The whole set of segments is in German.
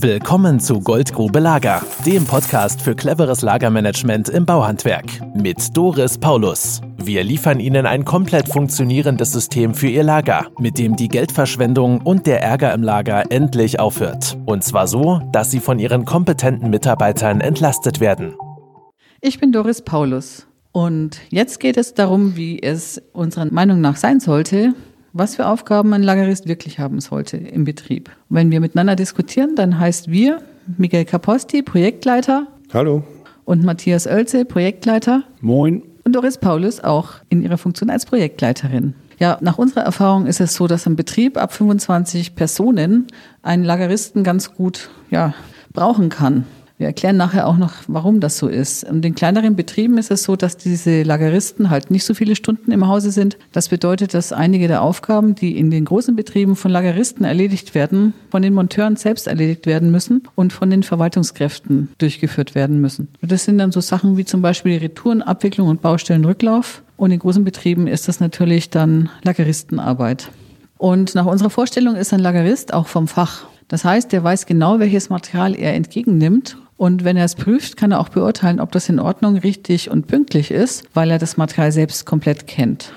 Willkommen zu Goldgrube Lager, dem Podcast für cleveres Lagermanagement im Bauhandwerk mit Doris Paulus. Wir liefern Ihnen ein komplett funktionierendes System für Ihr Lager, mit dem die Geldverschwendung und der Ärger im Lager endlich aufhört. Und zwar so, dass Sie von Ihren kompetenten Mitarbeitern entlastet werden. Ich bin Doris Paulus und jetzt geht es darum, wie es unserer Meinung nach sein sollte, was für Aufgaben ein Lagerist wirklich haben sollte im Betrieb. Und wenn wir miteinander diskutieren, dann heißt wir Miguel Caposti, Projektleiter. Hallo. Und Matthias Oelze, Projektleiter. Moin. Und Doris Paulus auch in ihrer Funktion als Projektleiterin. Ja, nach unserer Erfahrung ist es so, dass ein Betrieb ab 25 Personen einen Lageristen ganz gut ja, brauchen kann. Wir erklären nachher auch noch, warum das so ist. In den kleineren Betrieben ist es so, dass diese Lageristen halt nicht so viele Stunden im Hause sind. Das bedeutet, dass einige der Aufgaben, die in den großen Betrieben von Lageristen erledigt werden, von den Monteuren selbst erledigt werden müssen und von den Verwaltungskräften durchgeführt werden müssen. Das sind dann so Sachen wie zum Beispiel die Retourenabwicklung und Baustellenrücklauf. Und in großen Betrieben ist das natürlich dann Lageristenarbeit. Und nach unserer Vorstellung ist ein Lagerist auch vom Fach. Das heißt, der weiß genau, welches Material er entgegennimmt und wenn er es prüft, kann er auch beurteilen, ob das in Ordnung, richtig und pünktlich ist, weil er das Material selbst komplett kennt.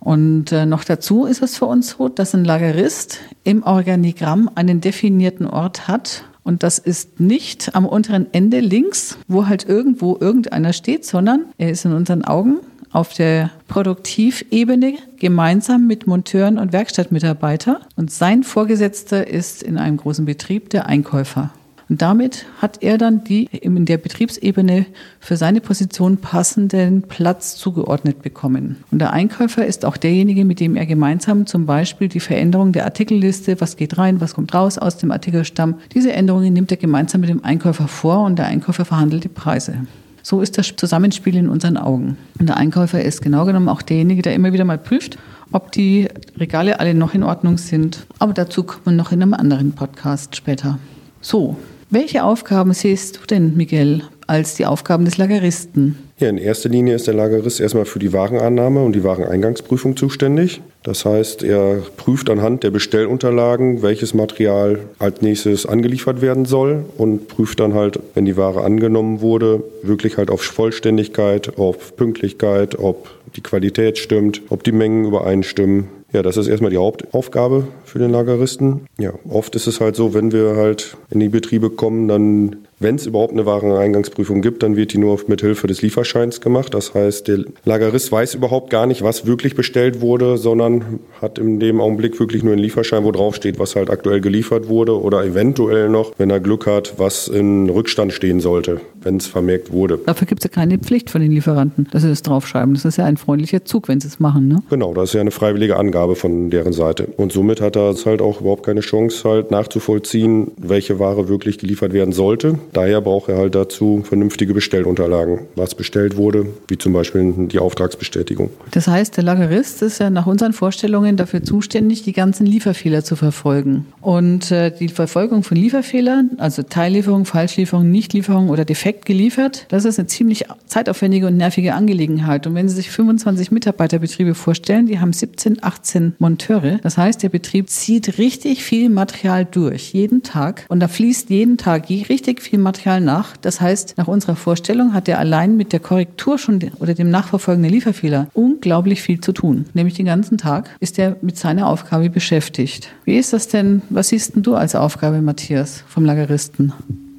Und äh, noch dazu ist es für uns so, dass ein Lagerist im Organigramm einen definierten Ort hat. Und das ist nicht am unteren Ende links, wo halt irgendwo irgendeiner steht, sondern er ist in unseren Augen auf der Produktivebene gemeinsam mit Monteuren und Werkstattmitarbeiter. Und sein Vorgesetzter ist in einem großen Betrieb der Einkäufer. Und damit hat er dann die in der Betriebsebene für seine Position passenden Platz zugeordnet bekommen. Und der Einkäufer ist auch derjenige, mit dem er gemeinsam zum Beispiel die Veränderung der Artikelliste, was geht rein, was kommt raus aus dem Artikelstamm, diese Änderungen nimmt er gemeinsam mit dem Einkäufer vor und der Einkäufer verhandelt die Preise. So ist das Zusammenspiel in unseren Augen. Und der Einkäufer ist genau genommen auch derjenige, der immer wieder mal prüft, ob die Regale alle noch in Ordnung sind. Aber dazu kommen wir noch in einem anderen Podcast später. So, welche Aufgaben siehst du denn, Miguel, als die Aufgaben des Lageristen? Ja, in erster Linie ist der Lagerist erstmal für die Warenannahme und die Wareneingangsprüfung zuständig. Das heißt, er prüft anhand der Bestellunterlagen, welches Material als nächstes angeliefert werden soll und prüft dann halt, wenn die Ware angenommen wurde, wirklich halt auf Vollständigkeit, auf Pünktlichkeit, ob die Qualität stimmt, ob die Mengen übereinstimmen. Ja, das ist erstmal die Hauptaufgabe für den Lageristen. Ja, oft ist es halt so, wenn wir halt in die Betriebe kommen, dann wenn es überhaupt eine Wareneingangsprüfung gibt, dann wird die nur mit Hilfe des Lieferscheins gemacht. Das heißt, der Lagerist weiß überhaupt gar nicht, was wirklich bestellt wurde, sondern hat in dem Augenblick wirklich nur einen Lieferschein, wo drauf steht, was halt aktuell geliefert wurde oder eventuell noch, wenn er Glück hat, was in Rückstand stehen sollte, wenn es vermerkt wurde. Dafür gibt es ja keine Pflicht von den Lieferanten, dass sie das draufschreiben. Das ist ja ein freundlicher Zug, wenn sie es machen, ne? Genau, das ist ja eine freiwillige Angabe von deren Seite. Und somit hat er halt auch überhaupt keine Chance, halt nachzuvollziehen, welche Ware wirklich geliefert werden sollte. Daher braucht er halt dazu vernünftige Bestellunterlagen, was bestellt wurde, wie zum Beispiel die Auftragsbestätigung. Das heißt, der Lagerist ist ja nach unseren Vorstellungen dafür zuständig, die ganzen Lieferfehler zu verfolgen. Und äh, die Verfolgung von Lieferfehlern, also Teillieferung, Falschlieferung, Nichtlieferung oder defekt geliefert, das ist eine ziemlich zeitaufwendige und nervige Angelegenheit. Und wenn Sie sich 25 Mitarbeiterbetriebe vorstellen, die haben 17, 18 Monteure. Das heißt, der Betrieb zieht richtig viel Material durch, jeden Tag. Und da fließt jeden Tag richtig viel Material nach. Das heißt, nach unserer Vorstellung hat er allein mit der Korrektur schon oder dem Nachverfolgen der Lieferfehler unglaublich viel zu tun. Nämlich den ganzen Tag ist er mit seiner Aufgabe beschäftigt. Wie ist das denn? Was siehst du als Aufgabe, Matthias, vom Lageristen?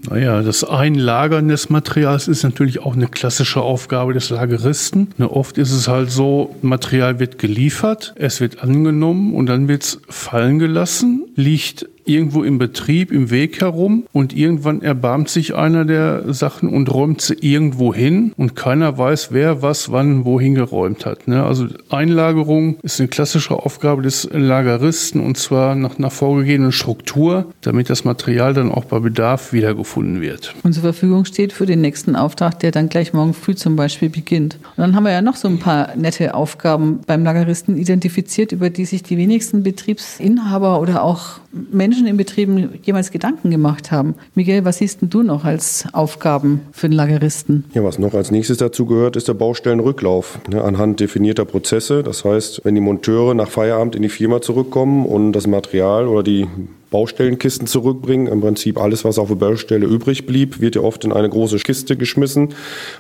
Naja, das Einlagern des Materials ist natürlich auch eine klassische Aufgabe des Lageristen. Ne, oft ist es halt so, Material wird geliefert, es wird angenommen und dann wird es fallen gelassen, liegt irgendwo im Betrieb, im Weg herum und irgendwann erbarmt sich einer der Sachen und räumt sie irgendwo hin und keiner weiß, wer was wann wohin geräumt hat. Ne? Also Einlagerung ist eine klassische Aufgabe des Lageristen und zwar nach einer vorgegebenen Struktur, damit das Material dann auch bei Bedarf wiedergefunden wird. Und zur Verfügung steht für den nächsten Auftrag, der dann gleich morgen früh zum Beispiel beginnt. Und dann haben wir ja noch so ein paar nette Aufgaben beim Lageristen identifiziert, über die sich die wenigsten Betriebsinhaber oder auch Menschen in Betrieben jemals Gedanken gemacht haben. Miguel, was siehst du noch als Aufgaben für den Lageristen? Ja, was noch als nächstes dazu gehört, ist der Baustellenrücklauf. Ne, anhand definierter Prozesse. Das heißt, wenn die Monteure nach Feierabend in die Firma zurückkommen und das Material oder die Baustellenkisten zurückbringen. Im Prinzip alles, was auf der Baustelle übrig blieb, wird ja oft in eine große Kiste geschmissen.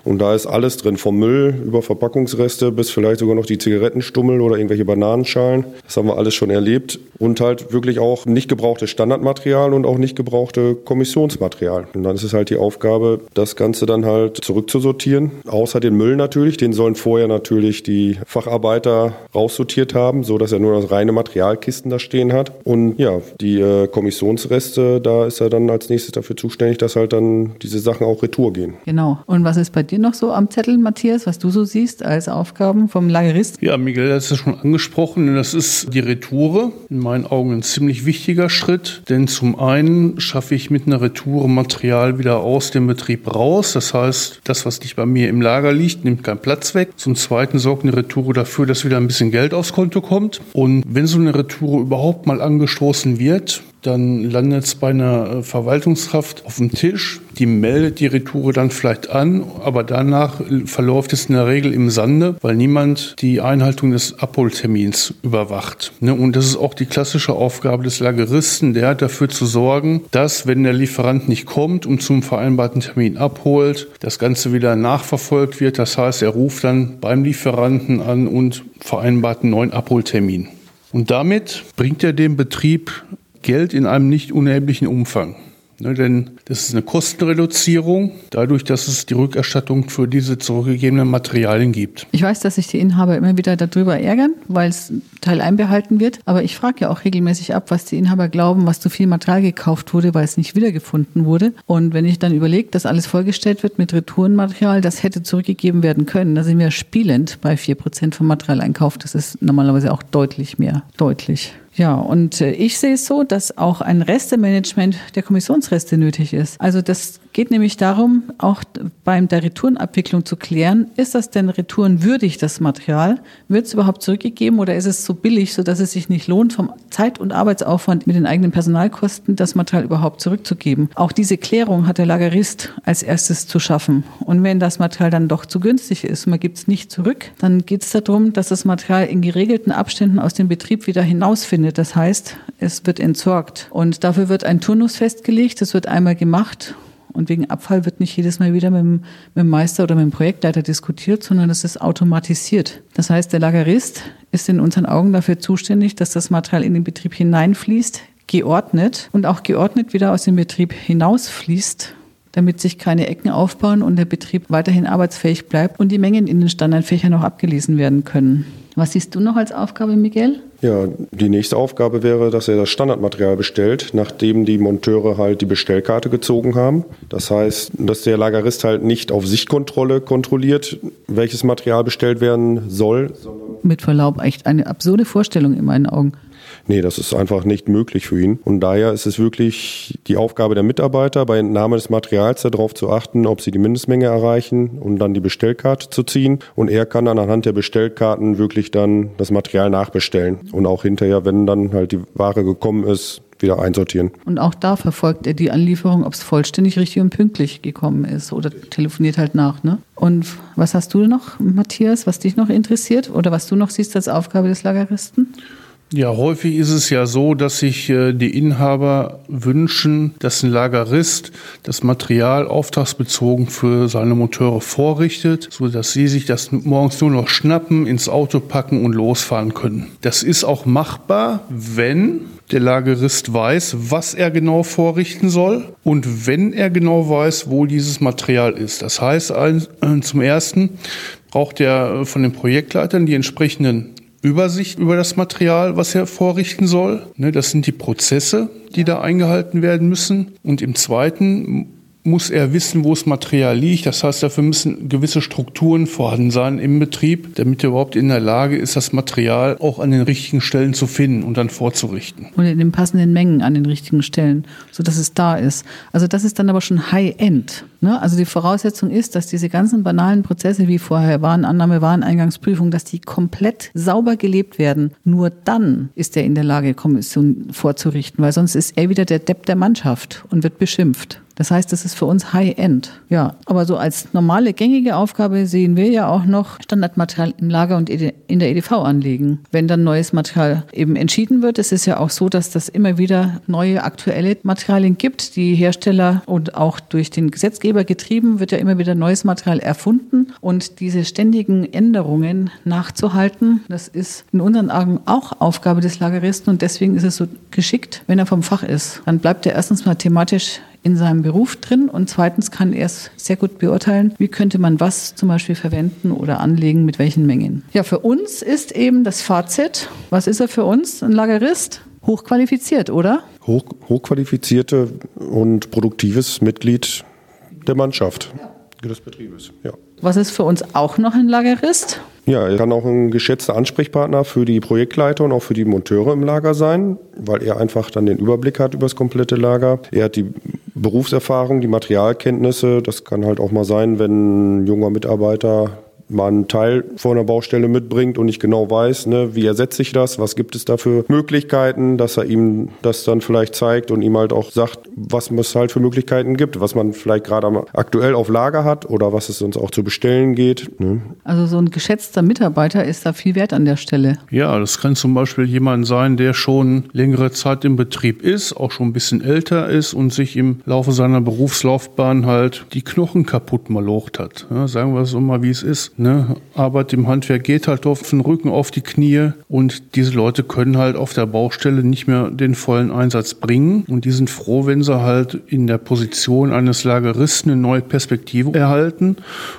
Und da ist alles drin, vom Müll über Verpackungsreste bis vielleicht sogar noch die Zigarettenstummel oder irgendwelche Bananenschalen. Das haben wir alles schon erlebt. Und halt wirklich auch nicht gebrauchte Standardmaterial und auch nicht gebrauchte Kommissionsmaterial. Und dann ist es halt die Aufgabe, das Ganze dann halt zurückzusortieren. Außer den Müll natürlich, den sollen vorher natürlich die Facharbeiter raussortiert haben, so dass er nur das reine Materialkisten da stehen hat. Und ja, die äh, Kommissionsreste, da ist er dann als nächstes dafür zuständig, dass halt dann diese Sachen auch retour gehen. Genau. Und was ist bei dir noch so am Zettel, Matthias, was du so siehst als Aufgaben vom Lagerist? Ja, Miguel hat es schon angesprochen. Das ist die Retoure. In meinen Augen ein ziemlich wichtiger Schritt, denn zum einen schaffe ich mit einer Retoure Material wieder aus dem Betrieb raus. Das heißt, das, was nicht bei mir im Lager liegt, nimmt keinen Platz weg. Zum zweiten sorgt eine Retoure dafür, dass wieder ein bisschen Geld aufs Konto kommt. Und wenn so eine Retoure überhaupt mal angestoßen wird, dann landet es bei einer äh, Verwaltungskraft auf dem Tisch. Die meldet die Retoure dann vielleicht an, aber danach verläuft es in der Regel im Sande, weil niemand die Einhaltung des Abholtermins überwacht. Ne, und das ist auch die klassische Aufgabe des Lageristen, der hat dafür zu sorgen, dass, wenn der Lieferant nicht kommt und zum vereinbarten Termin abholt, das Ganze wieder nachverfolgt wird. Das heißt, er ruft dann beim Lieferanten an und vereinbart einen neuen Abholtermin. Und damit bringt er dem Betrieb Geld in einem nicht unerheblichen Umfang. Ne, denn das ist eine Kostenreduzierung, dadurch, dass es die Rückerstattung für diese zurückgegebenen Materialien gibt. Ich weiß, dass sich die Inhaber immer wieder darüber ärgern, weil es Teil einbehalten wird. Aber ich frage ja auch regelmäßig ab, was die Inhaber glauben, was zu viel Material gekauft wurde, weil es nicht wiedergefunden wurde. Und wenn ich dann überlege, dass alles vollgestellt wird mit Retourenmaterial, das hätte zurückgegeben werden können, da sind wir spielend bei 4% vom Materialeinkauf. Das ist normalerweise auch deutlich mehr. Deutlich. Ja, und äh, ich sehe es so, dass auch ein Restemanagement der Kommissionsreste nötig ist. Also das geht nämlich darum, auch beim der Retourenabwicklung zu klären, ist das denn retourenwürdig, das Material? Wird es überhaupt zurückgegeben oder ist es so billig, sodass es sich nicht lohnt, vom Zeit- und Arbeitsaufwand mit den eigenen Personalkosten das Material überhaupt zurückzugeben? Auch diese Klärung hat der Lagerist als erstes zu schaffen. Und wenn das Material dann doch zu günstig ist und man gibt es nicht zurück, dann geht es darum, dass das Material in geregelten Abständen aus dem Betrieb wieder hinausfindet. Das heißt, es wird entsorgt. Und dafür wird ein Turnus festgelegt. Das wird einmal gemacht und wegen Abfall wird nicht jedes Mal wieder mit dem, mit dem Meister oder mit dem Projektleiter diskutiert, sondern es ist automatisiert. Das heißt, der Lagerist ist in unseren Augen dafür zuständig, dass das Material in den Betrieb hineinfließt, geordnet und auch geordnet wieder aus dem Betrieb hinausfließt damit sich keine Ecken aufbauen und der Betrieb weiterhin arbeitsfähig bleibt und die Mengen in den Standardfächern noch abgelesen werden können. Was siehst du noch als Aufgabe, Miguel? Ja, die nächste Aufgabe wäre, dass er das Standardmaterial bestellt, nachdem die Monteure halt die Bestellkarte gezogen haben. Das heißt, dass der Lagerist halt nicht auf Sichtkontrolle kontrolliert, welches Material bestellt werden soll. Mit Verlaub, echt eine absurde Vorstellung in meinen Augen. Nee, das ist einfach nicht möglich für ihn. Und daher ist es wirklich die Aufgabe der Mitarbeiter, bei Entnahme des Materials darauf zu achten, ob sie die Mindestmenge erreichen und dann die Bestellkarte zu ziehen. Und er kann dann anhand der Bestellkarten wirklich dann das Material nachbestellen. Und auch hinterher, wenn dann halt die Ware gekommen ist, wieder einsortieren. Und auch da verfolgt er die Anlieferung, ob es vollständig, richtig und pünktlich gekommen ist oder telefoniert halt nach. Ne? Und was hast du noch, Matthias, was dich noch interessiert oder was du noch siehst als Aufgabe des Lageristen? Ja, häufig ist es ja so, dass sich äh, die Inhaber wünschen, dass ein Lagerist das Material auftragsbezogen für seine Monteure vorrichtet, so dass sie sich das morgens nur noch schnappen, ins Auto packen und losfahren können. Das ist auch machbar, wenn der Lagerist weiß, was er genau vorrichten soll und wenn er genau weiß, wo dieses Material ist. Das heißt, äh, zum ersten braucht er von den Projektleitern die entsprechenden Übersicht über das Material, was er vorrichten soll. Ne, das sind die Prozesse, die da eingehalten werden müssen. Und im zweiten muss er wissen, wo das Material liegt. Das heißt, dafür müssen gewisse Strukturen vorhanden sein im Betrieb, damit er überhaupt in der Lage ist, das Material auch an den richtigen Stellen zu finden und dann vorzurichten. Und in den passenden Mengen an den richtigen Stellen, sodass es da ist. Also das ist dann aber schon High-End. Ne? Also die Voraussetzung ist, dass diese ganzen banalen Prozesse wie vorher Warenannahme, Wareneingangsprüfung, dass die komplett sauber gelebt werden. Nur dann ist er in der Lage, Kommission vorzurichten, weil sonst ist er wieder der Depp der Mannschaft und wird beschimpft. Das heißt, das ist für uns High-End. Ja, aber so als normale gängige Aufgabe sehen wir ja auch noch Standardmaterial im Lager und in der EDV anlegen. Wenn dann neues Material eben entschieden wird, es ist ja auch so, dass das immer wieder neue aktuelle Materialien gibt. Die Hersteller und auch durch den Gesetzgeber getrieben wird ja immer wieder neues Material erfunden und diese ständigen Änderungen nachzuhalten, das ist in unseren Augen auch Aufgabe des Lageristen und deswegen ist es so geschickt, wenn er vom Fach ist. Dann bleibt er erstens mal thematisch in seinem Beruf drin und zweitens kann er es sehr gut beurteilen, wie könnte man was zum Beispiel verwenden oder anlegen, mit welchen Mengen. Ja, für uns ist eben das Fazit, was ist er für uns, ein Lagerist? Hochqualifiziert, oder? Hoch, hochqualifizierte und produktives Mitglied der Mannschaft, des Betriebes, ja. Was ist für uns auch noch ein Lagerist? Ja, er kann auch ein geschätzter Ansprechpartner für die Projektleiter und auch für die Monteure im Lager sein, weil er einfach dann den Überblick hat über das komplette Lager. Er hat die Berufserfahrung, die Materialkenntnisse. Das kann halt auch mal sein, wenn ein junger Mitarbeiter mal einen Teil vor einer Baustelle mitbringt und nicht genau weiß, ne, wie ersetze ich das, was gibt es da für Möglichkeiten, dass er ihm das dann vielleicht zeigt und ihm halt auch sagt, was es halt für Möglichkeiten gibt, was man vielleicht gerade aktuell auf Lager hat oder was es uns auch zu bestellen geht. Ne. Also so ein geschätzter Mitarbeiter ist da viel wert an der Stelle. Ja, das kann zum Beispiel jemand sein, der schon längere Zeit im Betrieb ist, auch schon ein bisschen älter ist und sich im Laufe seiner Berufslaufbahn halt die Knochen kaputt malocht hat. Ja, sagen wir es so mal, wie es ist. Ne? Arbeit im Handwerk geht halt auf den Rücken, auf die Knie und diese Leute können halt auf der Baustelle nicht mehr den vollen Einsatz bringen und die sind froh, wenn sie halt in der Position eines Lageristen eine neue Perspektive erhalten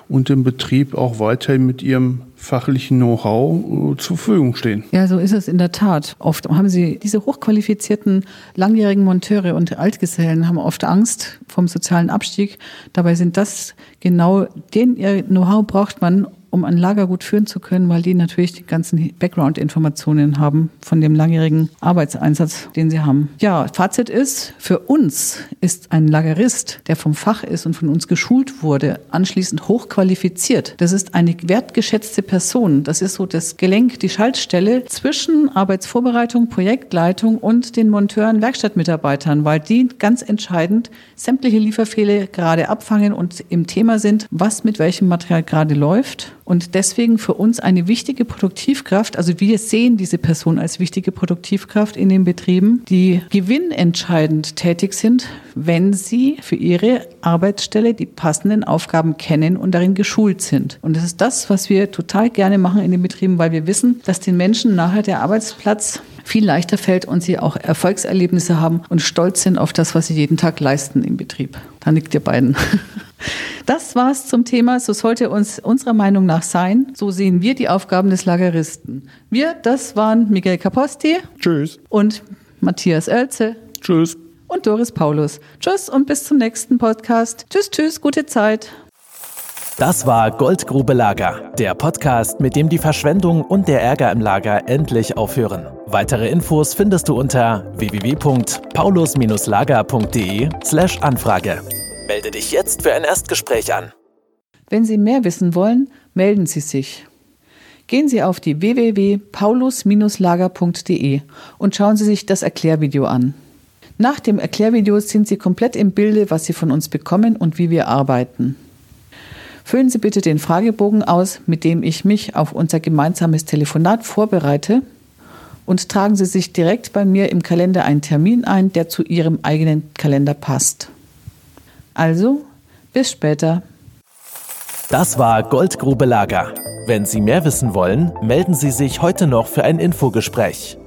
und den Betrieb auch weiterhin mit ihrem fachlichen Know-how äh, zur Verfügung stehen. Ja, so ist es in der Tat. Oft haben sie diese hochqualifizierten langjährigen Monteure und Altgesellen haben oft Angst vom sozialen Abstieg. Dabei sind das genau den ihr Know-how braucht man, um ein Lager gut führen zu können, weil die natürlich die ganzen Background-Informationen haben von dem langjährigen Arbeitseinsatz, den sie haben. Ja, Fazit ist, für uns ist ein Lagerist, der vom Fach ist und von uns geschult wurde, anschließend hochqualifiziert. Das ist eine wertgeschätzte Person. Das ist so das Gelenk, die Schaltstelle zwischen Arbeitsvorbereitung, Projektleitung und den Monteuren, Werkstattmitarbeitern, weil die ganz entscheidend sämtliche Lieferfehler gerade abfangen und im Thema sind, was mit welchem Material gerade läuft und deswegen für uns eine wichtige Produktivkraft. Also wir sehen diese Person als wichtige Produktivkraft in den Betrieben, die gewinnentscheidend tätig sind, wenn sie für ihre Arbeitsstelle die passenden Aufgaben kennen und darin geschult sind. Und das ist das, was wir total gerne machen in den Betrieben, weil wir wissen, dass den Menschen nachher der Arbeitsplatz viel leichter fällt und sie auch Erfolgserlebnisse haben und stolz sind auf das, was sie jeden Tag leisten im Betrieb. Da nickt ihr beiden. Das war's zum Thema. So sollte uns unserer Meinung nach sein. So sehen wir die Aufgaben des Lageristen. Wir, das waren Miguel Caposti. Tschüss. Und Matthias Oelze. Tschüss. Und Doris Paulus. Tschüss und bis zum nächsten Podcast. Tschüss, tschüss, gute Zeit. Das war Goldgrube Lager, der Podcast, mit dem die Verschwendung und der Ärger im Lager endlich aufhören. Weitere Infos findest du unter www.paulus-lager.de/anfrage. Melde dich jetzt für ein Erstgespräch an. Wenn Sie mehr wissen wollen, melden Sie sich. Gehen Sie auf die www.paulus-lager.de und schauen Sie sich das Erklärvideo an. Nach dem Erklärvideo sind Sie komplett im Bilde, was Sie von uns bekommen und wie wir arbeiten. Füllen Sie bitte den Fragebogen aus, mit dem ich mich auf unser gemeinsames Telefonat vorbereite und tragen Sie sich direkt bei mir im Kalender einen Termin ein, der zu Ihrem eigenen Kalender passt. Also, bis später. Das war Goldgrube Lager. Wenn Sie mehr wissen wollen, melden Sie sich heute noch für ein Infogespräch.